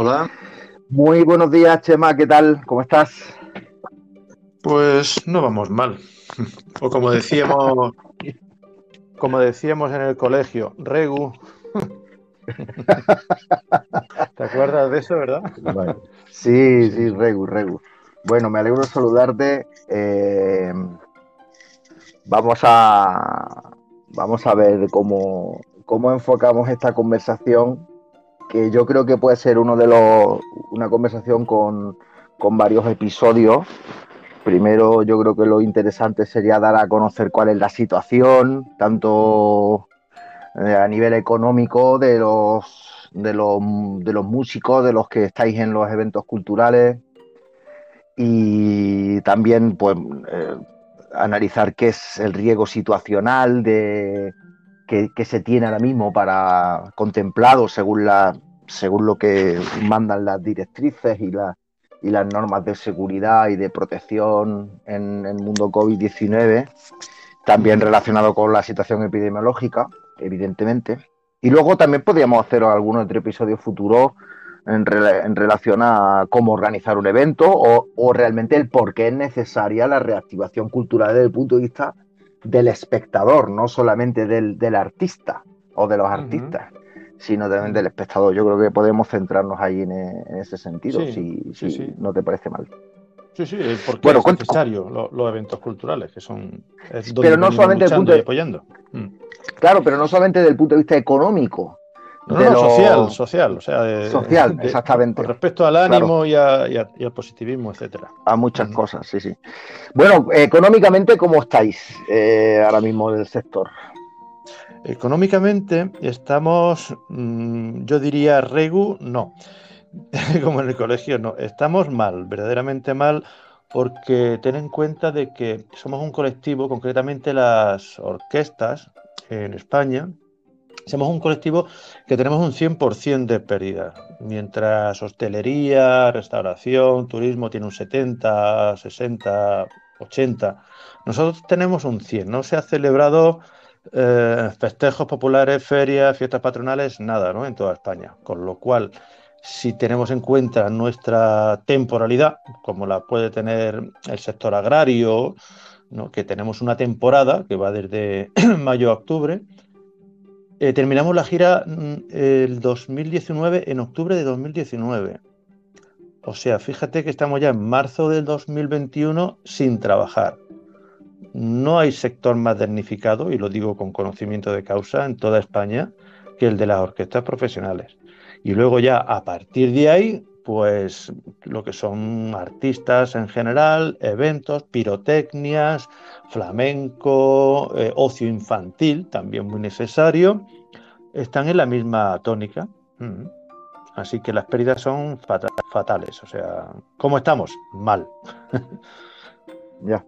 Hola. Muy buenos días, Chema, ¿qué tal? ¿Cómo estás? Pues no vamos mal. O como decíamos, como decíamos en el colegio, Regu. ¿Te acuerdas de eso, verdad? Sí, sí, Regu, Regu. Bueno, me alegro de saludarte. Eh, vamos a vamos a ver cómo, cómo enfocamos esta conversación, que yo creo que puede ser uno de los una conversación con, con varios episodios. Primero, yo creo que lo interesante sería dar a conocer cuál es la situación, tanto eh, a nivel económico de los, de los, de los músicos, de los que estáis en los eventos culturales, y también pues eh, analizar qué es el riesgo situacional de, que, se tiene ahora mismo para contemplado según, la, según lo que mandan las directrices y, y las normas de seguridad y de protección en el mundo COVID-19, también relacionado con la situación epidemiológica, evidentemente. Y luego también podríamos hacer algunos otro episodios futuros en, relación a cómo organizar un evento o, realmente el por qué es necesaria la reactivación cultural desde el punto de vista del espectador, no solamente del, artista o de los artistas, sino también del espectador. Yo creo que podemos centrarnos ahí en, ese sentido, si, no te parece mal. Sí, sí, porque es necesario los, eventos culturales, que son pero no solamente del punto de... apoyando. Mm. Claro, pero no solamente desde el punto de vista económico, no, social, social, o sea, social, exactamente. Con respecto al ánimo y, al positivismo, etcétera. A muchas cosas, sí, sí. Bueno, económicamente, ¿cómo estáis eh, ahora mismo en el sector? Económicamente estamos, mm, yo diría, regu, no, como en el colegio, no, estamos mal, verdaderamente mal, porque ten en cuenta de que somos un colectivo, concretamente las orquestas en España, somos un colectivo que tenemos un 100% de pérdida, mientras hostelería, restauración, turismo tiene un 70, 60, 80. Nosotros tenemos un 100. No se ha celebrado eh, festejos populares, ferias, fiestas patronales, nada, ¿no? En toda España. Con lo cual, si tenemos en cuenta nuestra temporalidad, como la puede tener el sector agrario, ¿no? que tenemos una temporada que va desde mayo a octubre, eh, terminamos la gira mm, el 2019, en octubre de 2019. O sea, fíjate que estamos ya en marzo del 2021 sin trabajar. No hay sector más damnificado, y lo digo con conocimiento de causa, en toda España, que el de las orquestas profesionales. Y luego ya a partir de ahí, pues lo que son artistas en general, eventos, pirotecnias, flamenco, eh, ocio infantil, también muy necesario, están en la misma tónica. Mm. Así que las pérdidas son fatales. O sea, ¿cómo estamos? Mal. ya.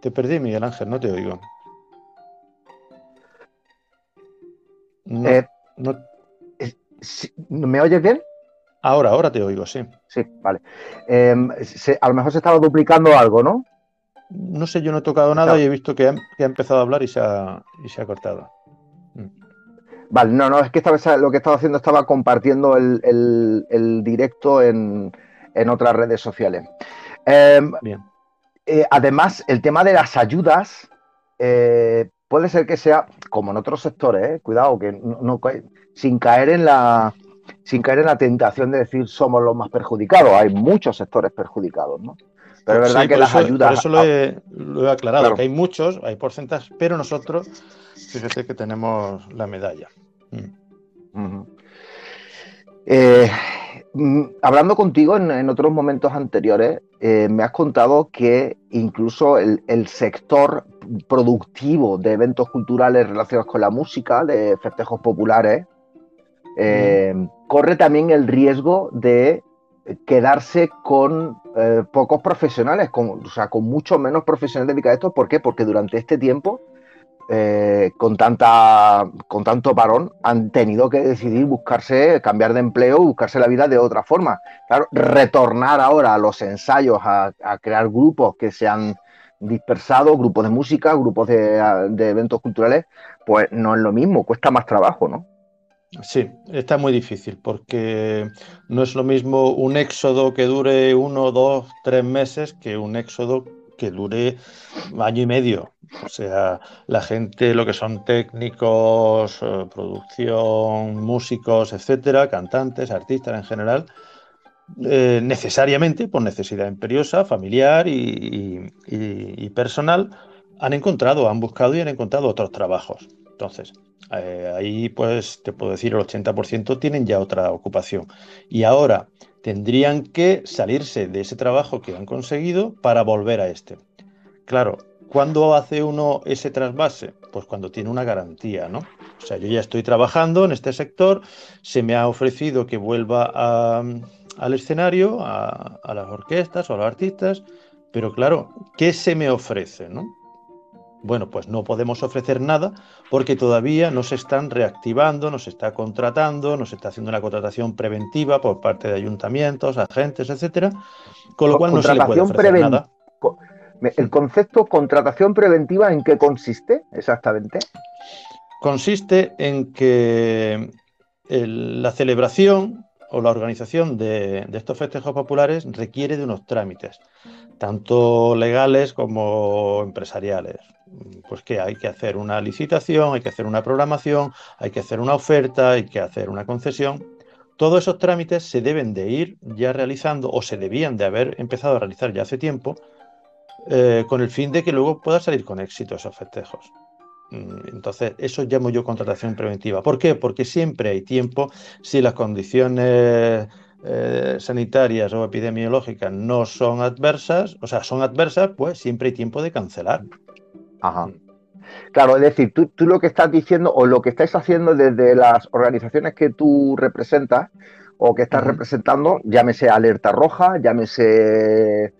Te perdí, Miguel Ángel, no te oigo. Eh, ¿Me oyes bien? Ahora, ahora te oigo, sí. Sí, vale. Em, a lo mejor se estaba duplicando algo, ¿no? No sé, yo no he tocado nada y he visto que ha, empezado a hablar y se ha, cortado. Mm. Vale, no, no, es que esta vez lo que estaba haciendo estaba compartiendo el, directo en, otras redes sociales. Em, Bien. Eh, además, el tema de las ayudas eh, puede ser que sea, como en otros sectores, eh, cuidado, que no, sin caer en la sin caer en la tentación de decir somos los más perjudicados. Hay muchos sectores perjudicados, ¿no? Pero es verdad que las ayudas. Por eso lo he, aclarado, que hay muchos, hay porcentajes, pero nosotros, fíjese que tenemos la medalla. Mm. Eh, mm, hablando contigo en, otros momentos anteriores, eh, me has contado que incluso el, sector productivo de eventos culturales relacionados con la música, de festejos populares, eh, corre también el riesgo de quedarse con eh, pocos profesionales, con, o sea, con mucho menos profesionales dedicados a esto. ¿Por qué? Porque durante este tiempo, eh, con, tanta, con tanto parón, han tenido que decidir buscarse, cambiar de empleo, buscarse la vida de otra forma. Claro, retornar ahora a los ensayos, a, crear grupos que sean dispersados, grupos de música, grupos de, eventos culturales, pues no es lo mismo, cuesta más trabajo, ¿no? Sí, está muy difícil porque no es lo mismo un éxodo que dure uno, dos, tres meses que un éxodo que dure año y medio. O sea, la gente, lo que son técnicos, eh, producción, músicos, etcétera, cantantes, artistas en general, eh, necesariamente por necesidad imperiosa, familiar y, personal, han encontrado, han buscado y han encontrado otros trabajos. Entonces, eh, ahí pues te puedo decir el 80% tienen ya otra ocupación. Y ahora tendrían que salirse de ese trabajo que han conseguido para volver a este. Claro, ¿cuándo hace uno ese trasvase? Pues cuando tiene una garantía, ¿no? O sea, yo ya estoy trabajando en este sector, se me ha ofrecido que vuelva a, al escenario, a, las orquestas o a los artistas, pero claro, ¿qué se me ofrece? ¿no? Bueno, pues no podemos ofrecer nada porque todavía no se están reactivando, no se está contratando, no se está haciendo una contratación preventiva por parte de ayuntamientos, agentes, etcétera, con lo cual no se le puede ofrecer nada. ¿El concepto contratación preventiva en qué consiste exactamente? Consiste en que la celebración o la organización de, estos festejos populares requiere de unos trámites, tanto legales como empresariales. Pues que hay que hacer una licitación, hay que hacer una programación, hay que hacer una oferta, hay que hacer una concesión. Todos esos trámites se deben de ir ya realizando o se debían de haber empezado a realizar ya hace tiempo eh, con el fin de que luego pueda salir con éxito esos festejos. Mm, entonces, eso llamo yo contratación preventiva. ¿Por qué? Porque siempre hay tiempo, si las condiciones eh, sanitarias o epidemiológicas no son adversas, o sea, son adversas, pues siempre hay tiempo de cancelar. Ajá. Mm. Claro, es decir, tú, lo que estás diciendo o lo que estáis haciendo desde las organizaciones que tú representas o que estás representando, llámese Alerta Roja, llámese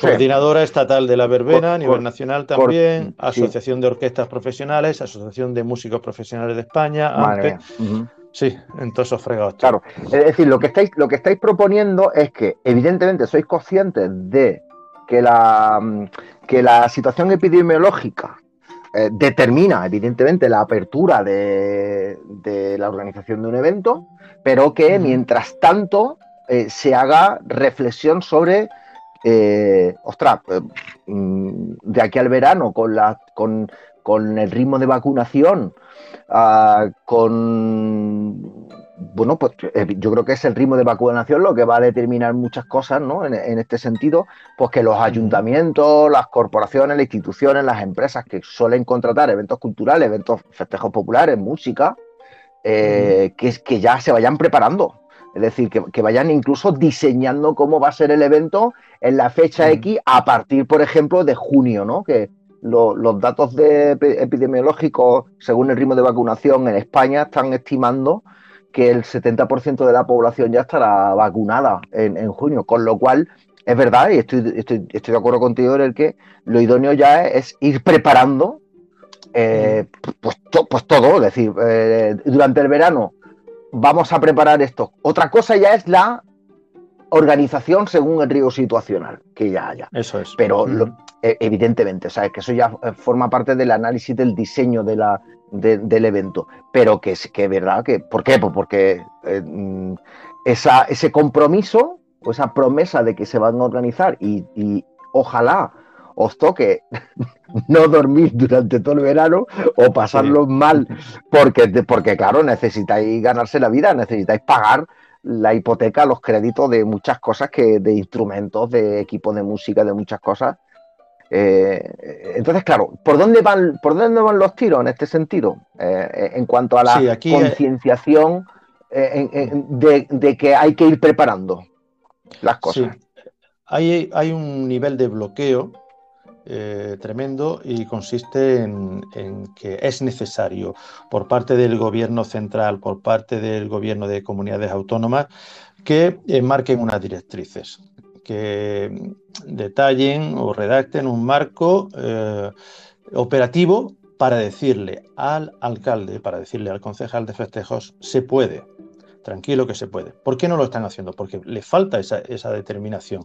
Coordinadora estatal de la verbena a nivel nacional también, Asociación de Orquestas Profesionales, Asociación de Músicos Profesionales de España, Sí, en todos esos fregados. Claro, es decir, lo que, estáis, lo que estáis proponiendo es que evidentemente sois conscientes de que la, que la situación epidemiológica eh, determina evidentemente la apertura de, la organización de un evento, pero que mientras tanto eh, se haga reflexión sobre eh, ostras, mm, de aquí al verano, con, la, con, el ritmo de vacunación, ah, con bueno, pues eh, yo creo que es el ritmo de vacunación lo que va a determinar muchas cosas, ¿no? En, este sentido, pues que los ayuntamientos, las corporaciones, las instituciones, las empresas que suelen contratar eventos culturales, eventos, festejos populares, música, que, que ya se vayan preparando. Es decir, que, vayan incluso diseñando cómo va a ser el evento en la fecha X a partir, por ejemplo, de junio, ¿no? Que los datos de epidemiológicos, según el ritmo de vacunación en España, están estimando que el 70% de la población ya estará vacunada en, junio, con lo cual es verdad, y estoy, estoy, de acuerdo contigo en el que lo idóneo ya es, ir preparando eh, pues, pues, todo, es decir, eh, durante el verano vamos a preparar esto. Otra cosa ya es la organización según el riesgo situacional que ya haya. Eso es. Pero e, evidentemente, ¿sabes? Que eso ya eh, forma parte del análisis del diseño de la, del evento. Pero que es que verdad que. ¿Por qué? Pues porque eh, mm, esa, ese compromiso o esa promesa de que se van a organizar y, y ojalá os toque no dormir durante todo el verano o pasarlo mal, porque, porque claro, necesitáis ganarse la vida, necesitáis pagar la hipoteca, los créditos de muchas cosas, que de instrumentos, de equipos de música, de muchas cosas. Eh, entonces, claro, ¿por dónde van, por dónde van los tiros en este sentido? Eh, en cuanto a la eh, concienciación de, de, que hay que ir preparando las cosas. Sí. Hay, hay un nivel de bloqueo eh, tremendo y consiste en, que es necesario por parte del gobierno central, por parte del gobierno de comunidades autónomas, que eh, marquen unas directrices, que detallen o redacten un marco eh, operativo para decirle al alcalde, para decirle al concejal de festejos, se puede. tranquilo que se puede. ¿Por qué no lo están haciendo? Porque les falta esa, determinación.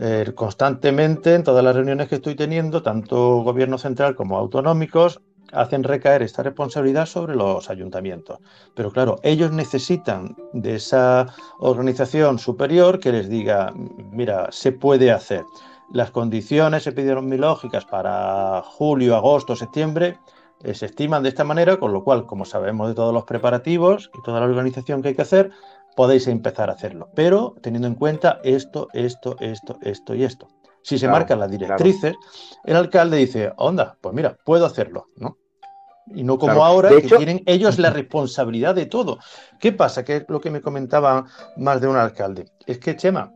Eh, constantemente en todas las reuniones que estoy teniendo, tanto gobierno central como autonómicos, hacen recaer esta responsabilidad sobre los ayuntamientos. Pero claro, ellos necesitan de esa organización superior que les diga, mira, se puede hacer. Las condiciones epidemiológicas para julio, agosto, septiembre eh, se estiman de esta manera, con lo cual, como sabemos de todos los preparativos y toda la organización que hay que hacer, podéis empezar a hacerlo. Pero teniendo en cuenta esto, esto, esto, esto y esto. Si se marcan las directrices, el alcalde dice, onda, pues mira, puedo hacerlo, ¿no? Y no como ahora, que tienen ellos la responsabilidad de todo. ¿Qué pasa? Que es lo que me comentaba más de un alcalde. Es que, Chema,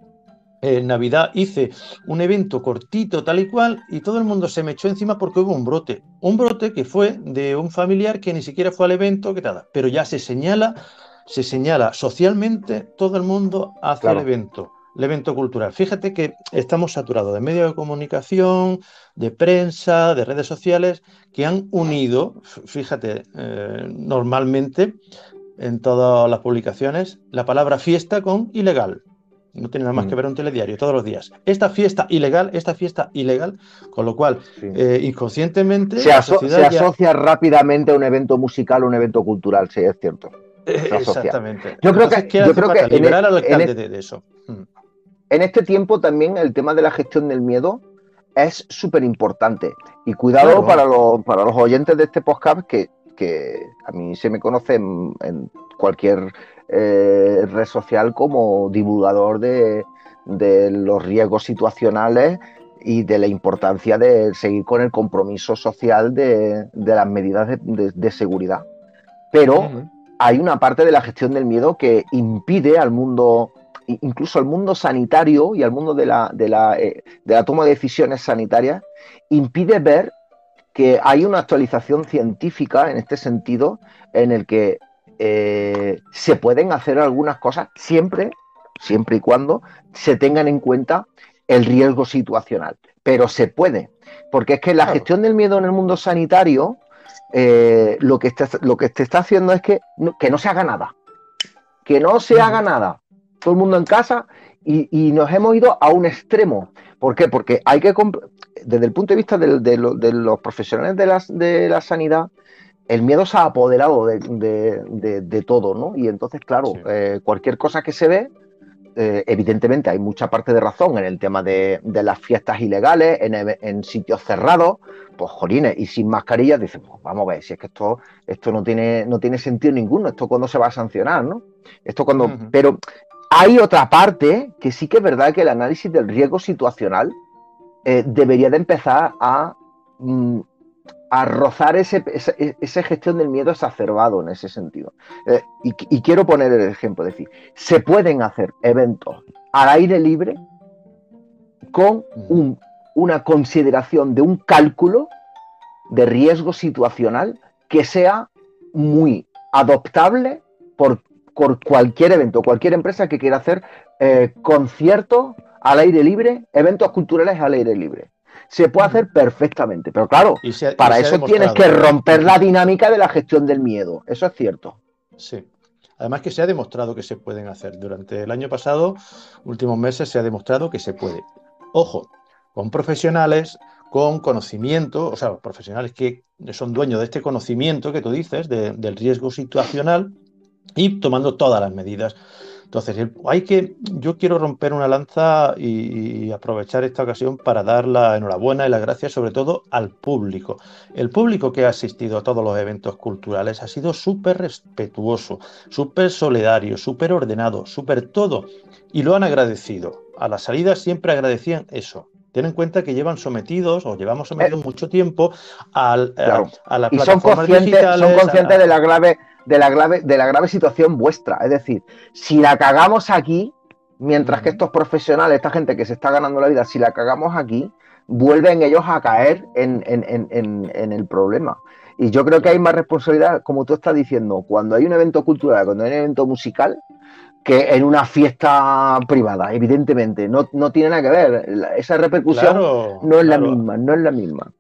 en Navidad hice un evento cortito, tal y cual, y todo el mundo se me echó encima porque hubo un brote. Un brote que fue de un familiar que ni siquiera fue al evento, que nada. Pero ya se señala, se señala socialmente, todo el mundo hace el evento el evento cultural. Fíjate que estamos saturados de medios de comunicación, de prensa, de redes sociales, que han unido, fíjate, eh, normalmente en todas las publicaciones, la palabra fiesta con ilegal. No tiene nada más que mm. ver un telediario todos los días. Esta fiesta ilegal, esta fiesta ilegal, con lo cual, eh, inconscientemente. Se, asocia rápidamente a un evento musical o un evento cultural, sí, es cierto. Exactamente. Yo creo que, yo creo que liberar al alcalde de, eso. Mm en este tiempo también el tema de la gestión del miedo es súper importante. Y cuidado para, los, para los oyentes de este podcast que, a mí se me conoce en, cualquier eh, red social como divulgador de, los riesgos situacionales y de la importancia de seguir con el compromiso social de, las medidas de, seguridad. Pero hay una parte de la gestión del miedo que impide al mundo incluso al mundo sanitario y al mundo de la, de la, eh, de la toma de decisiones sanitarias, impide ver que hay una actualización científica en este sentido, en el que eh, se pueden hacer algunas cosas siempre, siempre y cuando se tengan en cuenta el riesgo situacional. Pero se puede, porque es que la gestión del miedo en el mundo sanitario eh, lo, que está, lo que te está haciendo es que que no se haga nada. Que no se haga nada todo el mundo en casa y, nos hemos ido a un extremo. ¿Por qué? Porque hay que, desde el punto de vista de, los profesionales de la, sanidad, el miedo se ha apoderado de, todo, ¿no? Y entonces, claro, eh, cualquier cosa que se ve, eh, evidentemente hay mucha parte de razón en el tema de, las fiestas ilegales, en, sitios cerrados, pues jolines, y sin mascarilla, dicen, pues vamos a ver, si es que esto, esto no, tiene, no tiene sentido ninguno, esto cuando se va a sancionar, ¿no? Esto cuando. Pero hay otra parte que sí que es verdad que el análisis del riesgo situacional eh, debería de empezar a, mm, a rozar ese, esa, gestión del miedo exacerbado en ese sentido. Eh, y, quiero poner el ejemplo, es decir, se pueden hacer eventos al aire libre con una consideración de un cálculo de riesgo situacional que sea muy adoptable por por cualquier evento, cualquier empresa que quiera hacer eh, conciertos al aire libre, eventos culturales al aire libre. Se puede hacer perfectamente, pero claro, para eso tienes que romper la dinámica de la gestión del miedo. Eso es cierto. Sí. Además que se ha demostrado que se pueden hacer. Durante el año pasado, últimos meses, se ha demostrado que se puede. Ojo, con profesionales, con conocimiento, o sea, profesionales que son dueños de este conocimiento que tú dices, del riesgo situacional, y tomando todas las medidas. Entonces, hay que, yo quiero romper una lanza y, aprovechar esta ocasión para dar la enhorabuena y las gracias sobre todo al público. El público que ha asistido a todos los eventos culturales ha sido súper respetuoso, súper solidario, súper ordenado, súper todo. Y lo han agradecido. A la salida siempre agradecían eso. Ten en cuenta que llevan sometidos o llevamos sometidos eh, mucho tiempo al, a, la plataforma digital. Son conscientes de la grave de la grave, de la grave situación vuestra. Es decir, si la cagamos aquí, mientras que estos profesionales, esta gente que se está ganando la vida, si la cagamos aquí, vuelven ellos a caer en, el problema. Y yo creo que hay más responsabilidad, como tú estás diciendo, cuando hay un evento cultural, cuando hay un evento musical, que en una fiesta privada, evidentemente. No, tiene nada que ver. Esa repercusión no es la misma, no es la misma.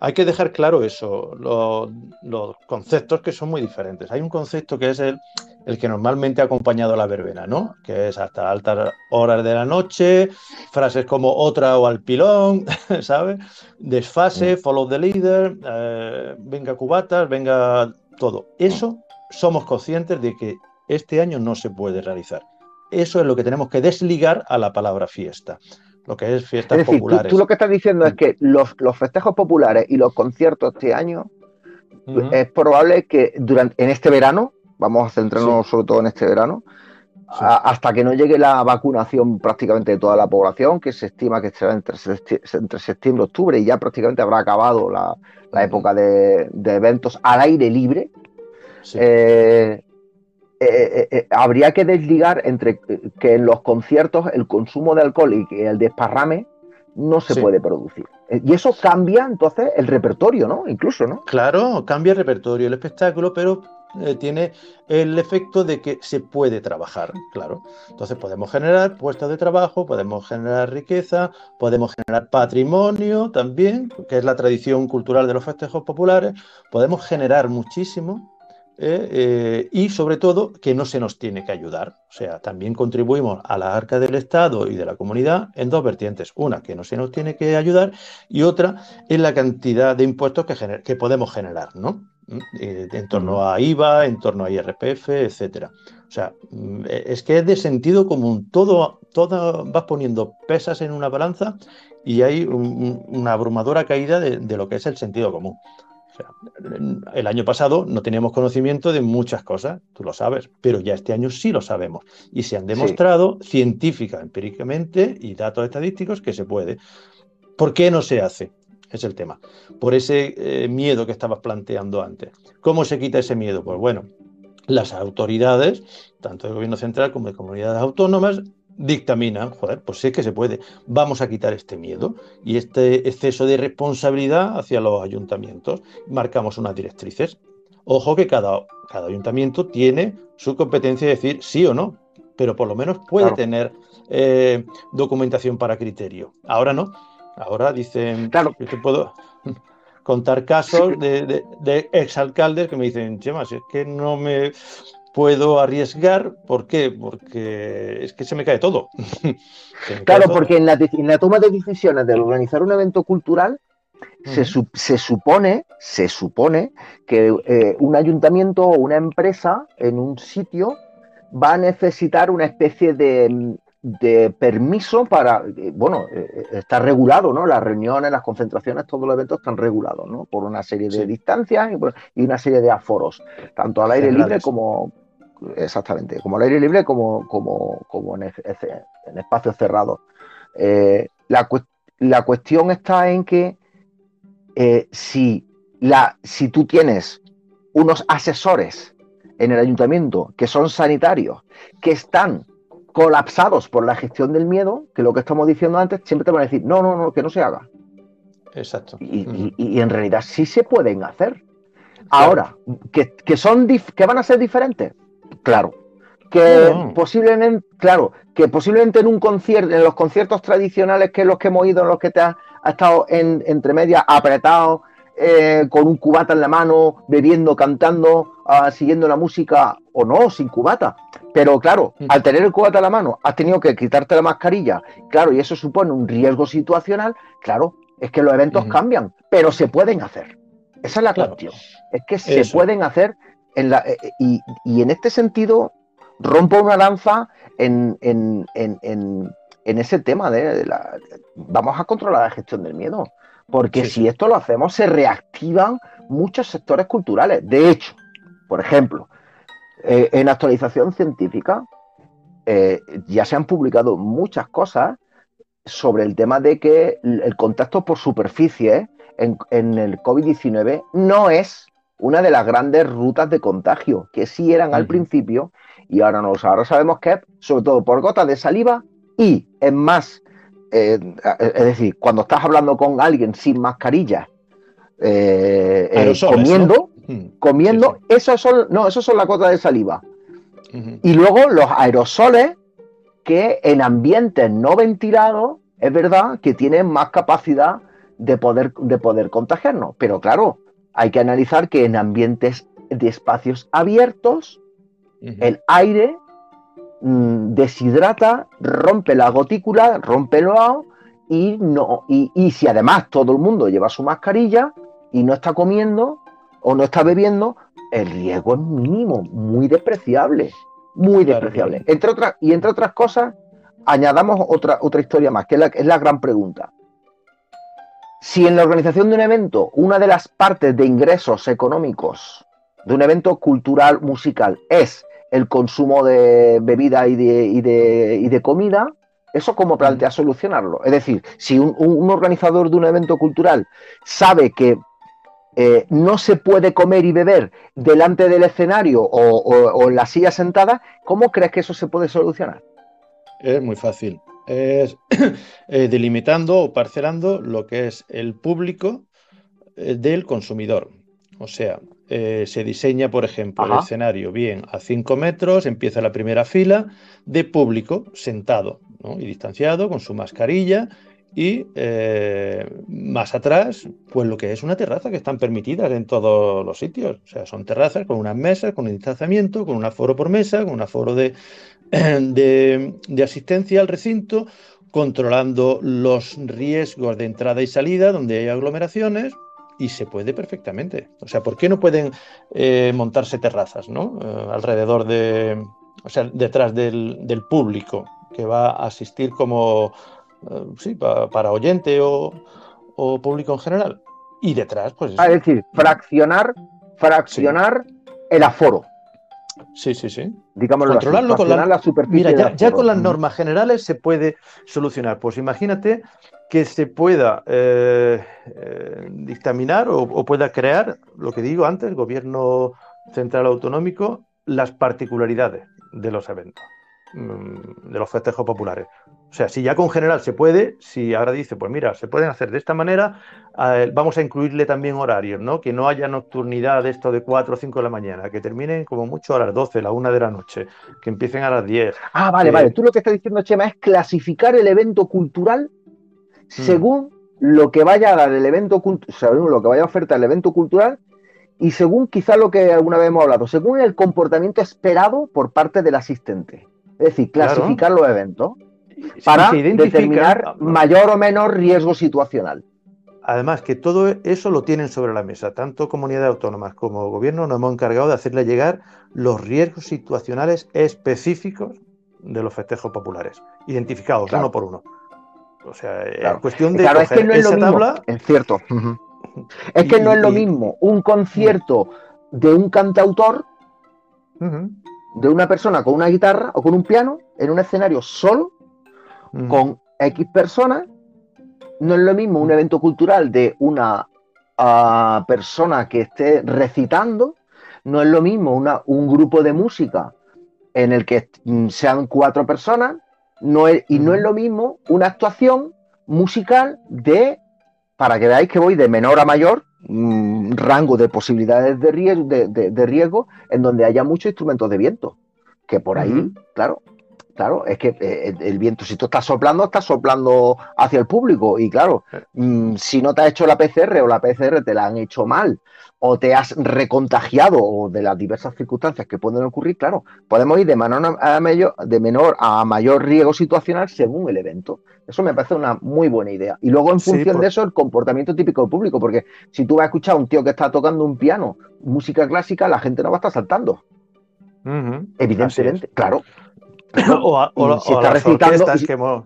Hay que dejar claro eso, los, conceptos que son muy diferentes. Hay un concepto que es el, el que normalmente ha acompañado a la verbena, ¿no? Que es hasta altas horas de la noche, frases como otra o al pilón, ¿sabes? Desfase, follow the leader, eh, venga cubatas, venga todo. Eso somos conscientes de que este año no se puede realizar. Eso es lo que tenemos que desligar a la palabra fiesta lo que es fiestas es decir, populares. Tú, lo que estás diciendo es mm. que los, festejos populares y los conciertos este año es probable que durante en este verano vamos a centrarnos sobre todo en este verano, hasta que no llegue la vacunación prácticamente de toda la población, que se estima que será entre, septiembre y octubre, y ya prácticamente habrá acabado la, época de, eventos al aire libre. Eh, eh, eh, habría que desligar entre que en los conciertos el consumo de alcohol y el desparrame no se puede producir. Y eso cambia entonces el repertorio, ¿no? Incluso, ¿no? Claro, cambia el repertorio, el espectáculo, pero eh, tiene el efecto de que se puede trabajar, claro. Entonces podemos generar puestos de trabajo, podemos generar riqueza, podemos generar patrimonio también, que es la tradición cultural de los festejos populares, podemos generar muchísimo. Eh, eh, y sobre todo que no se nos tiene que ayudar. O sea, también contribuimos a la arca del Estado y de la comunidad en dos vertientes. Una, que no se nos tiene que ayudar y otra, en la cantidad de impuestos que, que podemos generar, ¿no? Eh, en torno a IVA, en torno a IRPF, etcétera. O sea, mm, e, es que es de sentido común. Todo, todo vas poniendo pesas en una balanza y hay una abrumadora caída de, lo que es el sentido común. O sea, el año pasado no teníamos conocimiento de muchas cosas, tú lo sabes, pero ya este año sí lo sabemos y se han demostrado científica, empíricamente y datos estadísticos que se puede. ¿Por qué no se hace? es el tema. Por ese eh, miedo que estabas planteando antes. ¿Cómo se quita ese miedo? Pues bueno, las autoridades, tanto del gobierno central como de comunidades autónomas, dictaminan, joder, pues sí que se puede, vamos a quitar este miedo y este exceso de responsabilidad hacia los ayuntamientos. Marcamos unas directrices. Ojo que cada, cada ayuntamiento tiene su competencia de decir sí o no, pero por lo menos puede tener eh, documentación para criterio. Ahora no. Ahora dicen, claro. yo te puedo contar casos de, exalcaldes que me dicen, Chema, es que no me puedo arriesgar, ¿por qué? Porque es que se me cae todo. claro, porque en la, toma de decisiones de organizar un evento cultural, se, supone, se supone que eh, un ayuntamiento o una empresa en un sitio va a necesitar una especie de, de permiso para, eh, bueno, eh, está regulado, ¿no? Las reuniones, las concentraciones, todos los eventos están regulados, ¿no? Por una serie de distancias y, una serie de aforos, tanto al aire libre como, exactamente, como al aire libre como, como, como en, en, espacios cerrados. la, la, cuestión está en que si, la, si tú tienes unos asesores en el ayuntamiento que son sanitarios, que están colapsados por la gestión del miedo, que lo que estamos diciendo antes, siempre te van a decir, no, no, no, que no se haga. Exacto. Y, en realidad sí se pueden hacer. Ahora, que, son que van a ser diferentes, claro. Que posiblemente, claro, que posiblemente en un concierto, en los conciertos tradicionales que los que hemos ido, en los que te has, estado en, entre medias apretado, eh, con un cubata en la mano, bebiendo, cantando, ah, siguiendo la música, o no, sin cubata. Pero claro, mm. al tener el cubata en la mano, has tenido que quitarte la mascarilla, claro, y eso supone un riesgo situacional, claro, es que los eventos cambian, pero se pueden hacer. Esa es la cuestión. Es que se pueden hacer en la, eh, y, en este sentido rompo una lanza en, ese tema de, la, vamos a controlar la gestión del miedo. Porque si esto lo hacemos, se reactivan muchos sectores culturales. De hecho, por ejemplo, eh, en actualización científica eh, ya se han publicado muchas cosas sobre el tema de que el contacto por superficie en, el COVID-19 no es una de las grandes rutas de contagio, que sí eran al principio y ahora no Ahora sabemos que es sobre todo por gotas de saliva y es más, eh, es decir, cuando estás hablando con alguien sin mascarilla, comiendo, Hmm. comiendo, esos son, no, esos son las gotas de saliva. Y luego los aerosoles que en ambientes no ventilados es verdad que tienen más capacidad de poder, de poder contagiarnos. Pero claro, hay que analizar que en ambientes de espacios abiertos, el aire mm, deshidrata, rompe la gotícula, rompe el oao y, no, y, y si además todo el mundo lleva su mascarilla y no está comiendo o no está bebiendo, el riesgo es mínimo, muy despreciable, muy despreciable. Entre otras, y entre otras cosas, añadamos otra, otra historia más, que es la, es la gran pregunta. Si en la organización de un evento una de las partes de ingresos económicos de un evento cultural musical es el consumo de bebida y de, y de, y de comida, ¿eso cómo plantea solucionarlo? Es decir, si un, un organizador de un evento cultural sabe que eh, no se puede comer y beber delante del escenario o, en la silla sentada, ¿cómo crees que eso se puede solucionar? Es muy fácil. Es eh, delimitando o parcelando lo que es el público eh, del consumidor. O sea, se diseña, por ejemplo, el escenario bien a 5 metros, empieza la primera fila de público sentado y distanciado con su mascarilla y eh, más atrás, pues lo que es una terraza que están permitidas en todos los sitios. O sea, son terrazas con unas mesas, con un distanciamiento, con un aforo por mesa, con un aforo de, de, asistencia al recinto, controlando los riesgos de entrada y salida donde hay aglomeraciones, y se puede perfectamente. O sea, ¿por qué no pueden eh, montarse terrazas, ¿no? Eh, alrededor de, o sea, detrás del, del, público que va a asistir como eh, sí, para oyente o, público en general. Y detrás, pues. Es decir, fraccionar, fraccionar el aforo. Sí, sí, sí. Digamos, Controlarlo con la, superficie. Mira, ya, con las normas generales se puede solucionar. Pues imagínate que se pueda eh, eh, dictaminar o, pueda crear, lo que digo antes, el gobierno central autonómico, las particularidades de los eventos, mm, de los festejos populares. O sea, si ya con general se puede, si ahora dice, pues mira, se pueden hacer de esta manera, vamos a incluirle también horarios, ¿no? Que no haya nocturnidad de esto de 4 o 5 de la mañana, que terminen como mucho a las 12, la 1 de la noche, que empiecen a las 10. Ah, vale, vale. Tú lo que estás diciendo, Chema, es clasificar el evento cultural mm. según lo que vaya a dar el evento cultural, según lo que vaya a ofertar el evento cultural y según quizá lo que alguna vez hemos hablado, según el comportamiento esperado por parte del asistente. Es decir, clasificar los eventos para determinar mayor o menor riesgo situacional. Además, que todo eso lo tienen sobre la mesa, tanto comunidades autónomas como gobierno nos hemos encargado de hacerle llegar los riesgos situacionales específicos de los festejos populares, identificados uno por uno. O sea, es cuestión de claro, es que no es lo mismo, Es cierto. Es que no es lo mismo un concierto de un cantautor, de una persona con una guitarra o con un piano, en un escenario solo, con X personas. No es lo mismo un evento cultural de una ah, persona que esté recitando, no es lo mismo una, un grupo de música en el que mm, sean cuatro personas, no es, y no es lo mismo una actuación musical de, para que veáis que voy de menor a mayor, mm, rango de posibilidades de riesgo, de, riesgo, en donde haya muchos instrumentos de viento. Que por ahí, claro, Claro, es que eh, el viento, si tú estás soplando, estás soplando hacia el público. Y claro, mm, si no te has hecho la PCR o la PCR te la han hecho mal, o te has recontagiado, o de las diversas circunstancias que pueden ocurrir, claro, podemos ir de menor a mayor, de menor a mayor riesgo situacional según el evento. Eso me parece una muy buena idea. Y luego, en función de eso, el comportamiento típico del público, porque si tú vas a escuchar a un tío que está tocando un piano, música clásica, la gente no va a estar saltando. Evidentemente, claro. O, las orquestas que, hemos,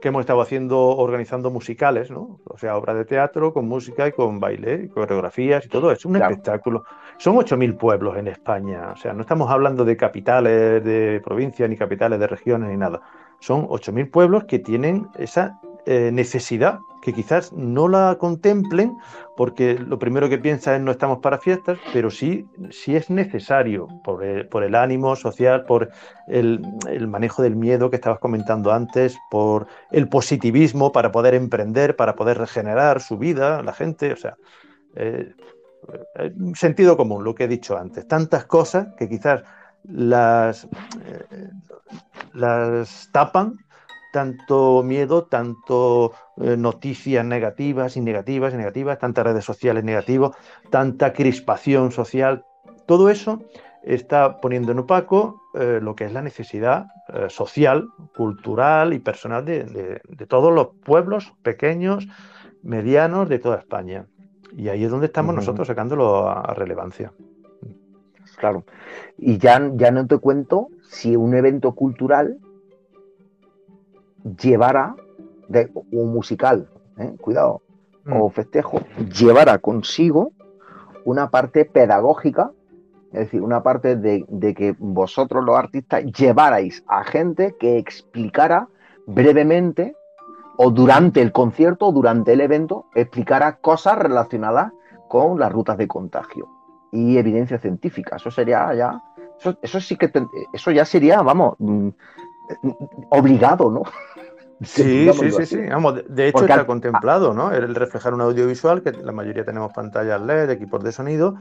que hemos estado haciendo, organizando musicales, ¿no? O sea, obras de teatro con música y con baile, y coreografías y todo. Es un espectáculo. Son 8.000 pueblos en España. O sea, no estamos hablando de capitales de provincias, ni capitales de regiones, ni nada. Son 8.000 pueblos que tienen esa eh, necesidad que quizás no la contemplen porque lo primero que piensa es no estamos para fiestas, pero sí, sí es necesario por el, ánimo social, por el, manejo del miedo que estabas comentando antes, por el positivismo para poder emprender, para poder regenerar su vida, la gente, o sea, eh, eh, sentido común, lo que he dicho antes, tantas cosas que quizás las, las tapan tanto miedo, tanto eh, noticias negativas y negativas y negativas, tantas redes sociales negativas, tanta crispación social. Todo eso está poniendo en opaco eh, lo que es la necesidad eh, social, cultural y personal de, todos los pueblos pequeños, medianos de toda España. Y ahí es donde estamos nosotros sacándolo a, relevancia. Claro. Y ya, ya no te cuento si un evento cultural llevara, de, un musical, ¿eh? cuidado, o mm. festejo, llevara consigo una parte pedagógica, es decir, una parte de, que vosotros los artistas llevarais a gente que explicara brevemente o durante el concierto o durante el evento, explicara cosas relacionadas con las rutas de contagio y evidencia científica. Eso sería ya, eso, sí que, eso ya sería, vamos, mm, obligado, ¿no? Sí, sí, sí, sí. Vamos, de hecho está contemplado, ¿no? El reflejar un audiovisual, que la mayoría tenemos pantallas LED, equipos de sonido,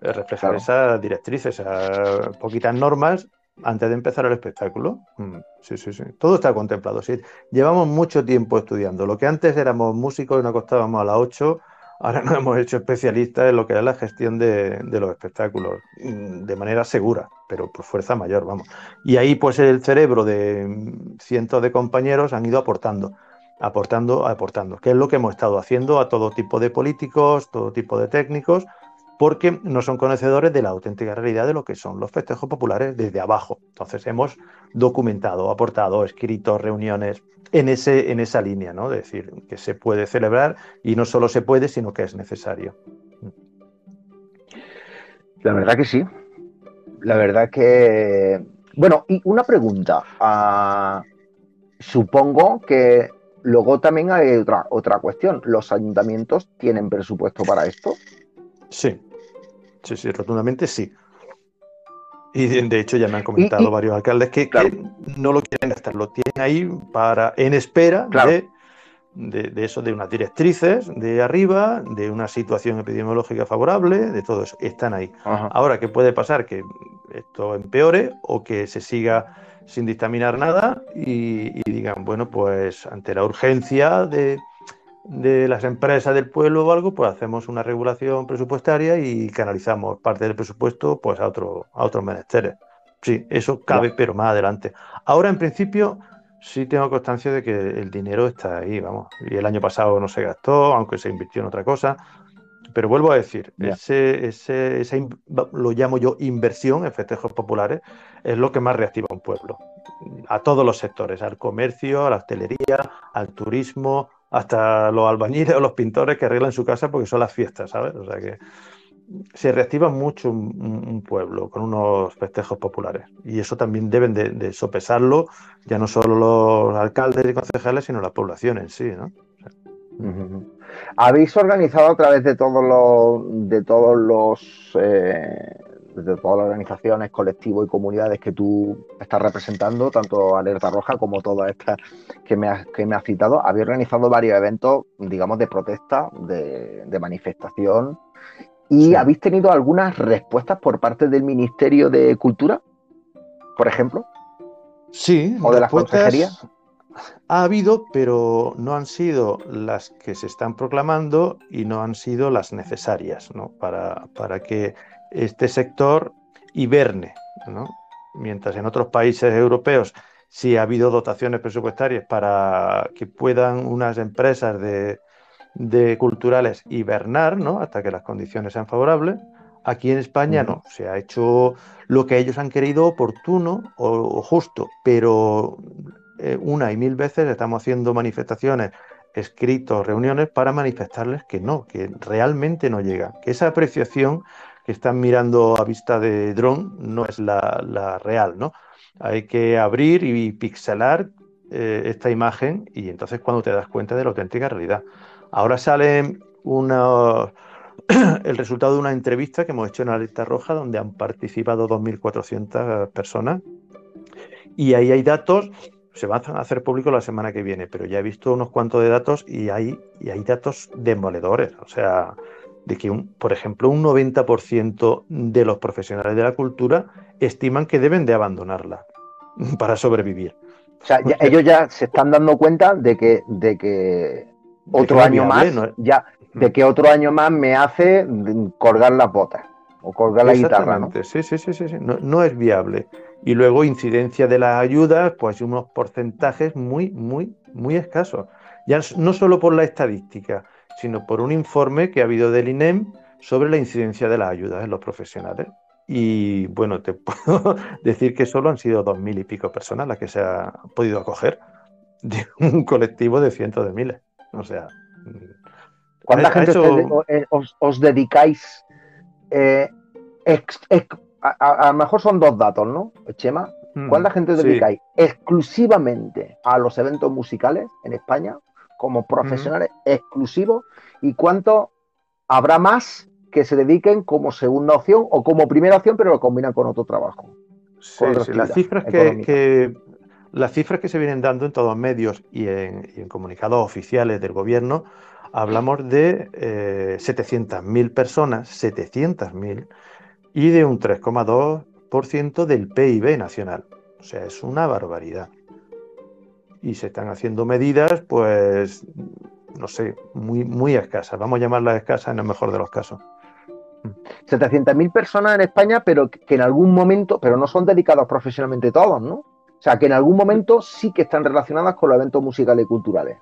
eh, reflejar esas directrices, esas poquitas normas antes de empezar el espectáculo. Mm, sí, sí, sí. Todo está contemplado. Sí. Llevamos mucho tiempo estudiando. Lo que antes éramos músicos y nos acostábamos a las 8, ahora nos hemos hecho especialistas en lo que es la gestión de, los espectáculos mm, de manera segura, pero por fuerza mayor, vamos. Y ahí pues el cerebro de mm, cientos de compañeros han ido aportando, aportando, aportando, que es lo que hemos estado haciendo a todo tipo de políticos, todo tipo de técnicos, porque no son conocedores de la auténtica realidad de lo que son los festejos populares desde abajo. Entonces hemos documentado, aportado, escrito reuniones en, ese, en esa línea, ¿no? De decir, que se puede celebrar y no solo se puede, sino que es necesario. La verdad que sí. La verdad que... Bueno, y una pregunta. Ah, supongo que luego también hay otra, otra cuestión. ¿Los ayuntamientos tienen presupuesto para esto? Sí, sí, sí, rotundamente sí. Y de hecho ya me han comentado varios alcaldes que, no lo quieren gastar, lo tienen ahí para, en espera de, eso, de unas directrices de arriba, de una situación epidemiológica favorable, de todo eso. Están ahí. Ahora, ¿qué puede pasar? Que esto empeore o que se siga sin dictaminar nada y digan, bueno, pues ante la urgencia de, de las empresas del pueblo o algo, pues hacemos una regulación presupuestaria y canalizamos parte del presupuesto pues a, otro, a otros menesteres. Sí, eso cabe, pero más adelante. Ahora, en principio, sí tengo constancia de que el dinero está ahí, vamos. Y el año pasado no se gastó, aunque se invirtió en otra cosa. Pero vuelvo a decir, ese, ese, ese, lo llamo yo inversión en festejos populares, es lo que más reactiva un pueblo. A todos los sectores, al comercio, a la hostelería, al turismo, hasta los albañiles o los pintores que arreglan su casa porque son las fiestas, ¿sabes? O sea que se reactiva mucho un, pueblo con unos festejos populares y eso también deben de, sopesarlo ya no solo los alcaldes y concejales sino la población en sí, ¿no? Habéis organizado a través de todos los de todos los eh, de todas las organizaciones, colectivos y comunidades que tú estás representando, tanto Alerta Roja como todas estas que me has, que me has citado, había organizado varios eventos, digamos, de protesta, de, manifestación, y habéis tenido algunas respuestas por parte del Ministerio de Cultura, por ejemplo. Sí, o de las consejerías. Ha habido, pero no han sido las que se están proclamando y no han sido las necesarias ¿no? para, para que este sector hiberne, ¿no? mientras en otros países europeos sí ha habido dotaciones presupuestarias para que puedan unas empresas de, culturales hibernar ¿no? hasta que las condiciones sean favorables. Aquí en España no, se ha hecho lo que ellos han querido oportuno o, justo, pero eh, una y mil veces estamos haciendo manifestaciones, escritos, reuniones para manifestarles que no, que realmente no llega, que esa apreciación que están mirando a vista de dron no es la, real, ¿no? Hay que abrir y pixelar eh, esta imagen y entonces cuando te das cuenta de la auténtica realidad. Ahora sale el resultado de una entrevista que hemos hecho en la lista roja donde han participado 2.400 personas y ahí hay datos se van a hacer públicos la semana que viene, pero ya he visto unos cuantos de datos y hay, y hay datos demoledores. O sea, de que, un, por ejemplo, un 90% de los profesionales de la cultura estiman que deben de abandonarla para sobrevivir. O sea, ellos ya se están dando cuenta de que, de que otro año más, ya, de que otro año más me hace colgar las botas o colgar la guitarra. ¿no? Sí, sí, sí, sí, No, no, es viable. Y luego incidencia de las ayudas, pues unos porcentajes muy, muy, muy escasos. Ya no solo por la estadística, sino por un informe que ha habido del INEM sobre la incidencia de las ayudas en los profesionales. Y bueno, te puedo decir que solo han sido dos mil y pico personas las que se ha podido acoger de un colectivo de cientos de miles. O sea. ¿Cuánta gente eh, os, dedicáis? Eh, a, lo mejor son dos datos, ¿no, Chema? Mm, ¿Cuánta gente os dedicáis exclusivamente a los eventos musicales en España como profesionales exclusivos? ¿Y cuánto habrá más que se dediquen como segunda opción o como primera opción, pero lo combinan con otro trabajo? Sí, las cifras que, las cifras que se vienen dando en todos los medios y en, comunicados oficiales del gobierno, hablamos de eh, 700.000 personas, 700.000, y de un 3,2% del PIB nacional. O sea, es una barbaridad. Y se están haciendo medidas, pues, no sé, muy, muy escasas. Vamos a llamarlas escasas en el mejor de los casos. 700.000 personas en España, pero que en algún momento, pero no son dedicados profesionalmente todos, ¿no? O sea, que en algún momento sí que están relacionadas con los eventos musicales y culturales.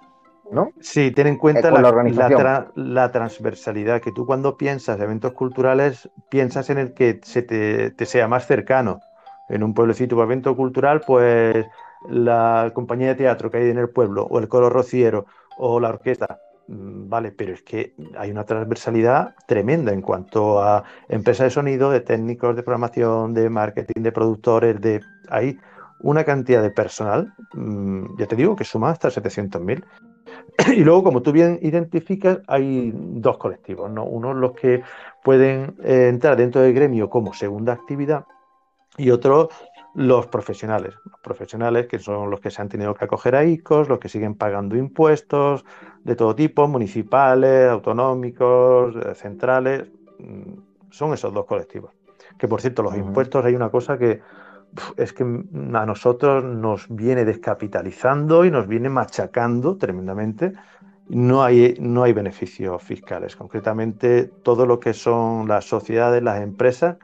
¿No? Sí, ten en cuenta la, la, transversalidad, que tú cuando piensas eventos culturales, piensas en el que se te, sea más cercano. En un pueblecito, un evento cultural, pues la compañía de teatro que hay en el pueblo, o el coro rociero, o la orquesta. Mm, vale, pero es que hay una transversalidad tremenda en cuanto a empresas de sonido, de técnicos de programación, de marketing, de productores, de ahí una cantidad de personal, mm, ya te digo, que suma hasta 700.000. Y luego, como tú bien identificas, hay dos colectivos, ¿no? Unos los que pueden eh, entrar dentro del gremio como segunda actividad y otros los profesionales. Los profesionales que son los que se han tenido que acoger a ICOs, los que siguen pagando impuestos de todo tipo, municipales, autonómicos, eh, centrales. Mm, son esos dos colectivos. Que por cierto, los impuestos hay una cosa que es que a nosotros nos viene descapitalizando y nos viene machacando tremendamente. No hay, no hay beneficios fiscales. Concretamente, todo lo que son las sociedades, las empresas,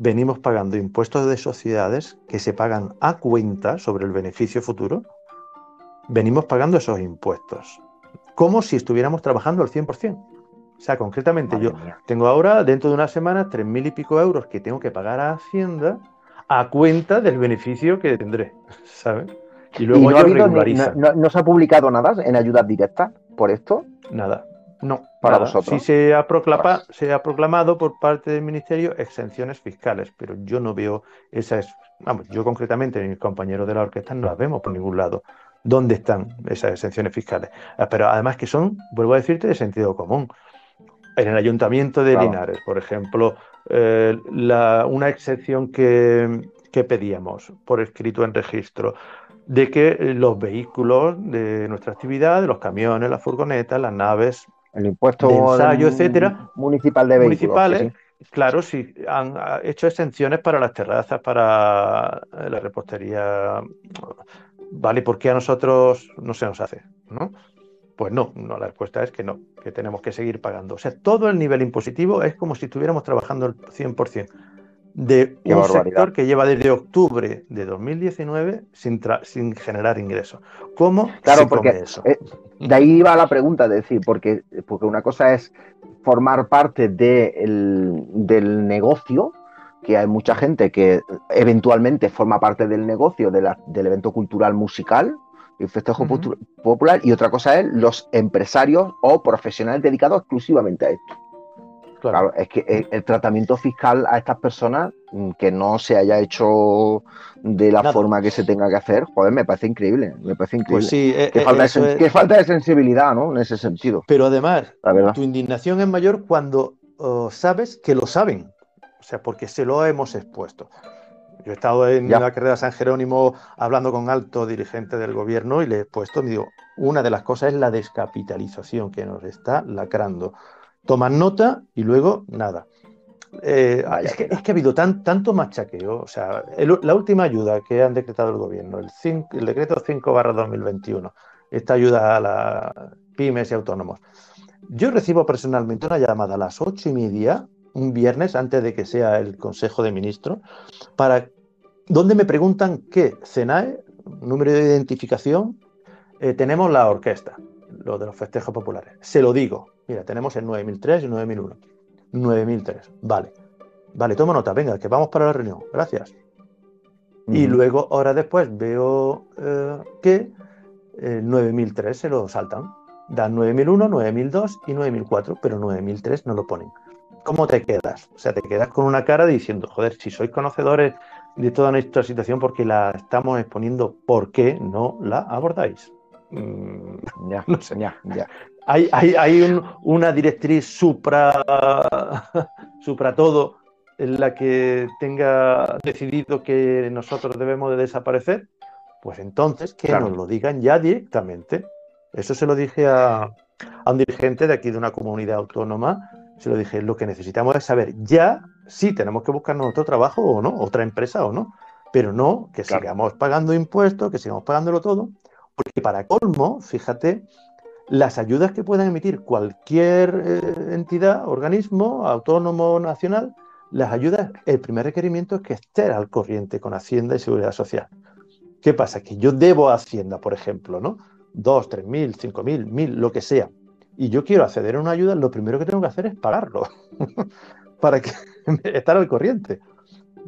venimos pagando impuestos de sociedades que se pagan a cuenta sobre el beneficio futuro. Venimos pagando esos impuestos, como si estuviéramos trabajando al 100%. O sea, concretamente, yo tengo ahora, dentro de una semana, tres mil y pico euros que tengo que pagar a Hacienda a cuenta del beneficio que tendré, ¿sabes? Y luego no, se ha publicado nada en ayudas directas por esto? Nada. No, para vosotros. Sí se ha, proclama, se ha proclamado por parte del Ministerio exenciones fiscales, pero yo no veo esas, vamos, yo concretamente, mis compañeros de la orquesta no las vemos por ningún lado. ¿Dónde están esas exenciones fiscales? Ah, pero además que son, vuelvo a decirte, de sentido común. En el Ayuntamiento de Linares, por ejemplo, eh, una excepción que, pedíamos por escrito en registro de que los vehículos de nuestra actividad, los camiones, las furgonetas, las naves, el impuesto de ensayo, etcétera, municipal de vehículos, municipales, claro, sí, han hecho exenciones para las terrazas, para la repostería, vale, ¿por qué a nosotros no se nos hace? ¿no? Pues no, no, la respuesta es que no, que tenemos que seguir pagando. O sea, todo el nivel impositivo es como si estuviéramos trabajando el 100% de un sector que lleva desde octubre de 2019 sin, sin generar ingresos. ¿Cómo claro, porque, eso? Eh, de ahí va la pregunta, es decir, porque, porque una cosa es formar parte del negocio, que hay mucha gente que eventualmente forma parte del negocio del evento cultural musical, el festejo popular, y otra cosa es los empresarios o profesionales dedicados exclusivamente a esto. Claro, es que el, tratamiento fiscal a estas personas mm, que no se haya hecho de la forma que se tenga que hacer, joder, me parece increíble, me parece increíble. Pues sí, eh, qué, falta de, falta de, sensibilidad, ¿no? En ese sentido. Pero además, tu indignación es mayor cuando sabes que lo saben, o sea, porque se lo hemos expuesto. Yo he estado en la carrera de San Jerónimo hablando con alto dirigente del gobierno y le he puesto, me digo, una de las cosas es la descapitalización que nos está lacrando. Toman nota y luego nada. Eh, es, que, ha habido tan, tanto machaqueo. O sea, la última ayuda que han decretado el gobierno, el, el decreto 5 barra 2021, esta ayuda a las pymes y autónomos. Yo recibo personalmente una llamada a las ocho y media, un viernes, antes de que sea el Consejo de Ministros, para donde me preguntan qué CENAE, número de identificación, eh, tenemos la orquesta, lo de los festejos populares. Se lo digo. Mira, tenemos el 9003 y el 9001. 9003. Vale. Vale, tomo nota. Venga, que vamos para la reunión. Gracias. Y luego, horas después, veo eh, que el 9003 se lo saltan. Dan 9001, 9002 y 9004, pero 9003 no lo ponen. ¿Cómo te quedas? O sea, te quedas con una cara diciendo, joder, si sois conocedores de toda nuestra situación porque la estamos exponiendo, ¿por qué no la abordáis? Mm, ya, no sé. ya, ya. Hay, hay, hay una directriz supra, supra todo en la que tenga decidido que nosotros debemos de desaparecer, pues entonces que nos lo digan ya directamente. Eso se lo dije a, a un dirigente de aquí de una comunidad autónoma, se lo dije, lo que necesitamos es saber ya si tenemos que buscarnos otro trabajo o no, otra empresa o no, pero no que sigamos pagando impuestos, que sigamos pagándolo todo, porque para colmo, fíjate, las ayudas que puedan emitir cualquier eh, entidad, organismo, autónomo, nacional, las ayudas, el primer requerimiento es que esté al corriente con Hacienda y Seguridad Social. ¿Qué pasa? Que yo debo a Hacienda, por ejemplo, ¿no? Dos, tres mil, cinco mil, mil, lo que sea y yo quiero acceder a una ayuda, lo primero que tengo que hacer es pagarlo para que, estar al corriente.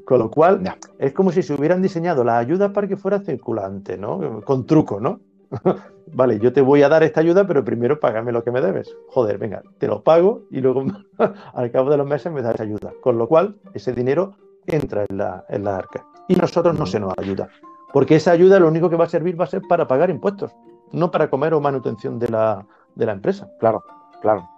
Con lo cual, es como si se hubieran diseñado las ayudas para que fuera circulante, ¿no? Con truco, ¿no? vale, yo te voy a dar esta ayuda, pero primero págame lo que me debes. Joder, venga, te lo pago y luego al cabo de los meses me das ayuda. Con lo cual, ese dinero entra en la, en la arca. Y nosotros no se nos ayuda. Porque esa ayuda lo único que va a servir va a ser para pagar impuestos, no para comer o manutención de la, de la empresa. Claro, claro.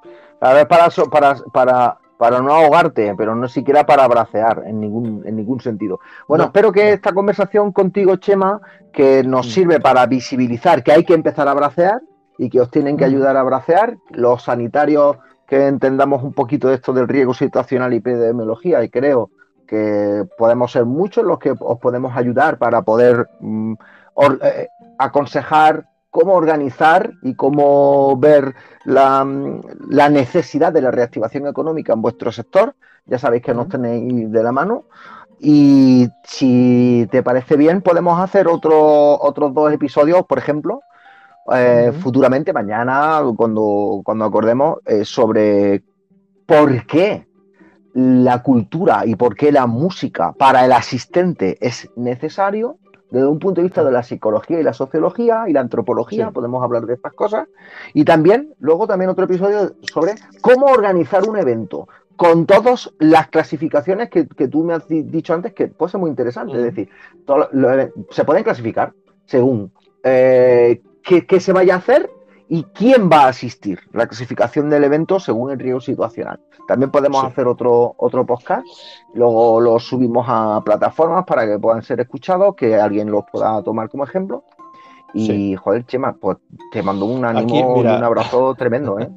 A ver, para, para, para, para no ahogarte, pero no siquiera para bracear en ningún, en ningún sentido. Bueno, espero que esta conversación contigo, Chema, que nos mm. sirve para visibilizar que hay que empezar a bracear y que os tienen que mm. ayudar a bracear, los sanitarios que entendamos un poquito de esto del riesgo situacional y epidemiología, y creo que podemos ser muchos los que os podemos ayudar para poder mm, eh, aconsejar cómo organizar y cómo ver la, necesidad de la reactivación económica en vuestro sector. Ya sabéis que nos tenéis de la mano. Y si te parece bien, podemos hacer otro, otros dos episodios, por ejemplo, eh, futuramente, mañana, cuando, cuando acordemos, eh, sobre por qué la cultura y por qué la música para el asistente es necesario desde un punto de vista de la psicología y la sociología y la antropología, podemos hablar de estas cosas. Y también, luego también otro episodio sobre cómo organizar un evento con todas las clasificaciones que, tú me has dicho antes, que puede ser muy interesante. Es decir, se pueden clasificar según eh, qué se vaya a hacer y quién va a asistir, la clasificación del evento según el riesgo situacional. También podemos hacer otro, otro podcast, luego lo subimos a plataformas para que puedan ser escuchados, que alguien los pueda tomar como ejemplo. Y joder, Chema, pues te mando un ánimo y un abrazo tremendo, ¿eh?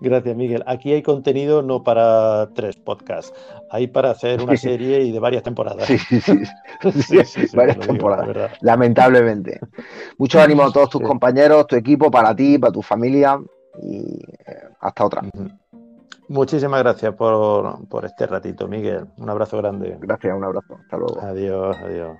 Gracias, Miguel. Aquí hay contenido no para tres podcasts, hay para hacer una serie y de varias temporadas. Sí, sí, sí. varias temporadas, lamentablemente. Mucho ánimo a todos tus compañeros, tu equipo, para ti, para tu familia y eh, hasta otra. Muchísimas gracias por, por este ratito, Miguel. Un abrazo grande. Gracias, un abrazo. Hasta luego. Adiós, adiós.